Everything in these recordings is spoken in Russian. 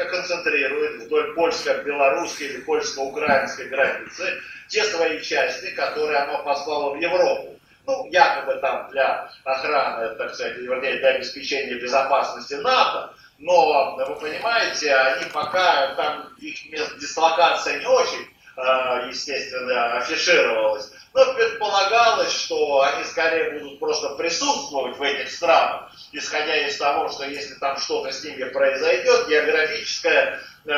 Америка концентрирует вдоль польско-белорусской или польско-украинской границы те свои части, которые она послала в Европу. Ну, якобы там для охраны, так сказать, вернее, для обеспечения безопасности НАТО, но, вы понимаете, они пока, там их дислокация не очень, э, естественно, афишировалась, но предполагалось, что они скорее будут просто присутствовать в этих странах, исходя из того, что если там что-то с ними произойдет, географическое э,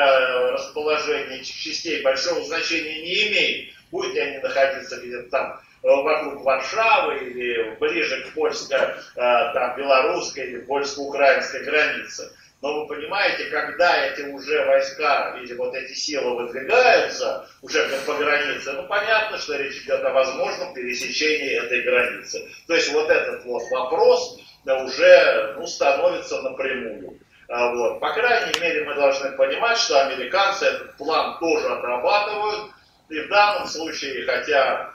расположение этих частей большого значения не имеет. Будут ли они находиться где-то там э, вокруг Варшавы или ближе к польско-белорусской или польско-украинской границе. Но вы понимаете, когда эти уже войска или вот эти силы выдвигаются уже по границе, ну понятно, что речь идет о возможном пересечении этой границы. То есть вот этот вот вопрос да, уже ну, становится напрямую. А вот. По крайней мере, мы должны понимать, что американцы этот план тоже отрабатывают. И в данном случае, хотя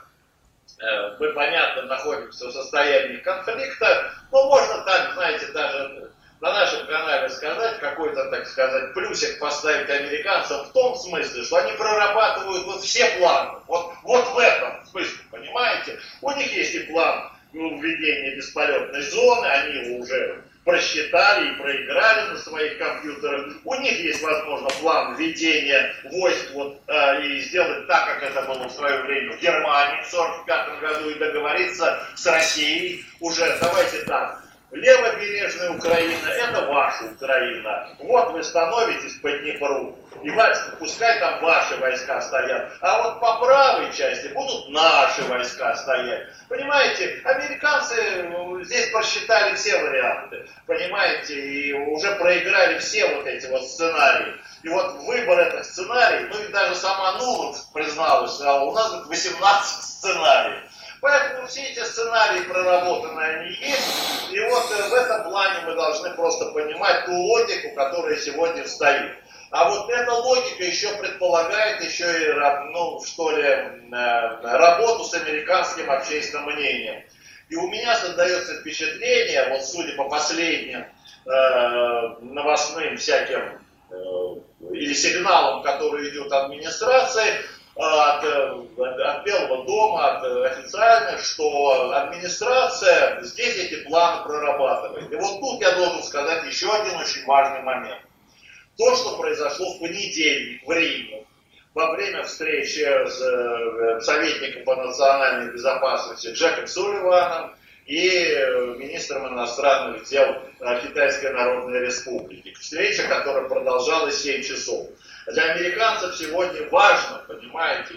э, мы, понятно, находимся в состоянии конфликта, но можно так, знаете, даже на нашем канале сказать, какой-то, так сказать, плюсик поставить американцам в том смысле, что они прорабатывают вот все планы. Вот, вот в этом смысле, понимаете? У них есть и план введения бесполетной зоны, они его уже просчитали и проиграли на своих компьютерах. У них есть, возможно, план введения войск вот, э, и сделать так, как это было в свое время в Германии в 1945 году и договориться с Россией уже, давайте так, Левобережная Украина – это ваша Украина. Вот вы становитесь по Днепру. И пускай там ваши войска стоят. А вот по правой части будут наши войска стоять. Понимаете, американцы ну, здесь просчитали все варианты. Понимаете, и уже проиграли все вот эти вот сценарии. И вот выбор этих сценариев, ну и даже сама Нуланд призналась, а у нас 18 сценариев. Поэтому все эти сценарии проработаны, они есть. И вот э, в этом плане мы должны просто понимать ту логику, которая сегодня стоит. А вот эта логика еще предполагает еще и, ну, что ли, э, работу с американским общественным мнением. И у меня создается впечатление, вот судя по последним э, новостным всяким э, или сигналам, которые идут от администрации, от, от Белого дома, от официальных, что администрация здесь эти планы прорабатывает. И вот тут я должен сказать еще один очень важный момент. То, что произошло в понедельник в Риме, во время встречи с э, советником по национальной безопасности Джеком Сулливаном и э, министром иностранных дел э, Китайской Народной Республики. Встреча, которая продолжалась 7 часов. Для американцев сегодня важно, понимаете,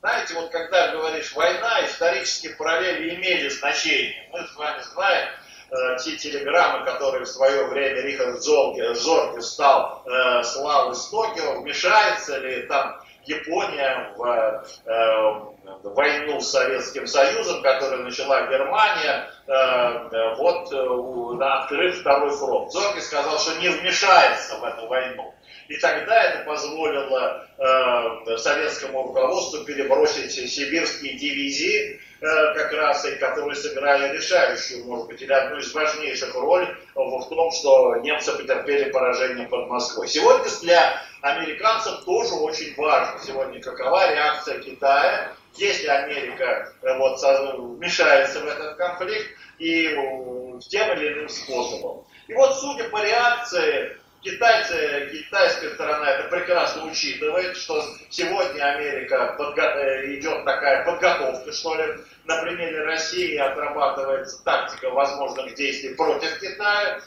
знаете, вот когда говоришь война, исторические параллели имели значение. Мы с вами знаем э, те телеграммы, которые в свое время Рихард Зорге, Зорге стал э, славы с Токио, вмешается ли там Япония в э, войну с Советским Союзом, которую начала Германия, э, э вот э, открыв второй фронт. Зорге сказал, что не вмешается в эту войну. И тогда это позволило э, советскому руководству перебросить сибирские дивизии, э, как раз и которые сыграли решающую, может быть, или одну из важнейших роль в том, что немцы потерпели поражение под Москвой. Сегодня для американцев тоже очень важно. Сегодня какова реакция Китая, если Америка э, вот, вмешается в этот конфликт и э, тем или иным способом. И вот судя по реакции Китайцы, китайская сторона это прекрасно учитывает, что сегодня Америка подго- э, идет такая подготовка, что ли, на примере России отрабатывается тактика возможных действий против Китая.